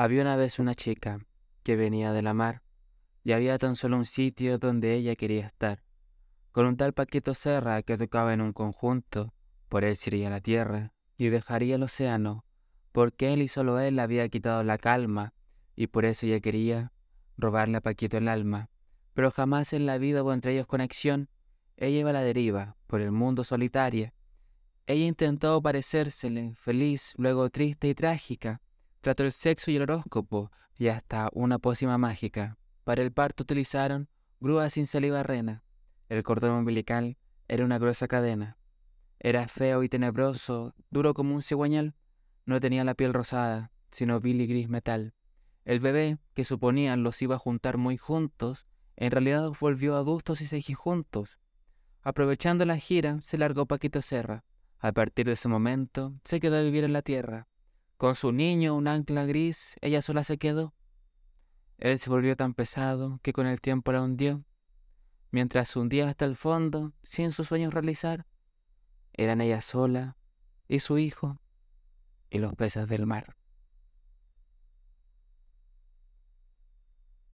Había una vez una chica que venía de la mar y había tan solo un sitio donde ella quería estar, con un tal Paquito Serra que tocaba en un conjunto, por él sería la tierra y dejaría el océano, porque él y solo él le había quitado la calma y por eso ella quería robarle a Paquito el alma, pero jamás en la vida hubo entre ellos conexión, ella iba a la deriva, por el mundo solitaria. Ella intentó parecérsele, feliz, luego triste y trágica, trató el sexo y el horóscopo y hasta una pócima mágica. Para el parto utilizaron grúas sin saliva rena. El cordón umbilical era una gruesa cadena. Era feo y tenebroso, duro como un cigüeñal. No tenía la piel rosada, sino vil y gris metal. El bebé, que suponían los iba a juntar muy juntos, en realidad volvió adultos y seguijuntos. Aprovechando la gira, se largó Paquito Serra. A partir de ese momento, se quedó a vivir en la tierra. Con su niño, un ancla gris, ella sola se quedó. Él se volvió tan pesado que con el tiempo la hundió. Mientras hundía hasta el fondo, sin sus sueños realizar, eran ella sola y su hijo y los peces del mar.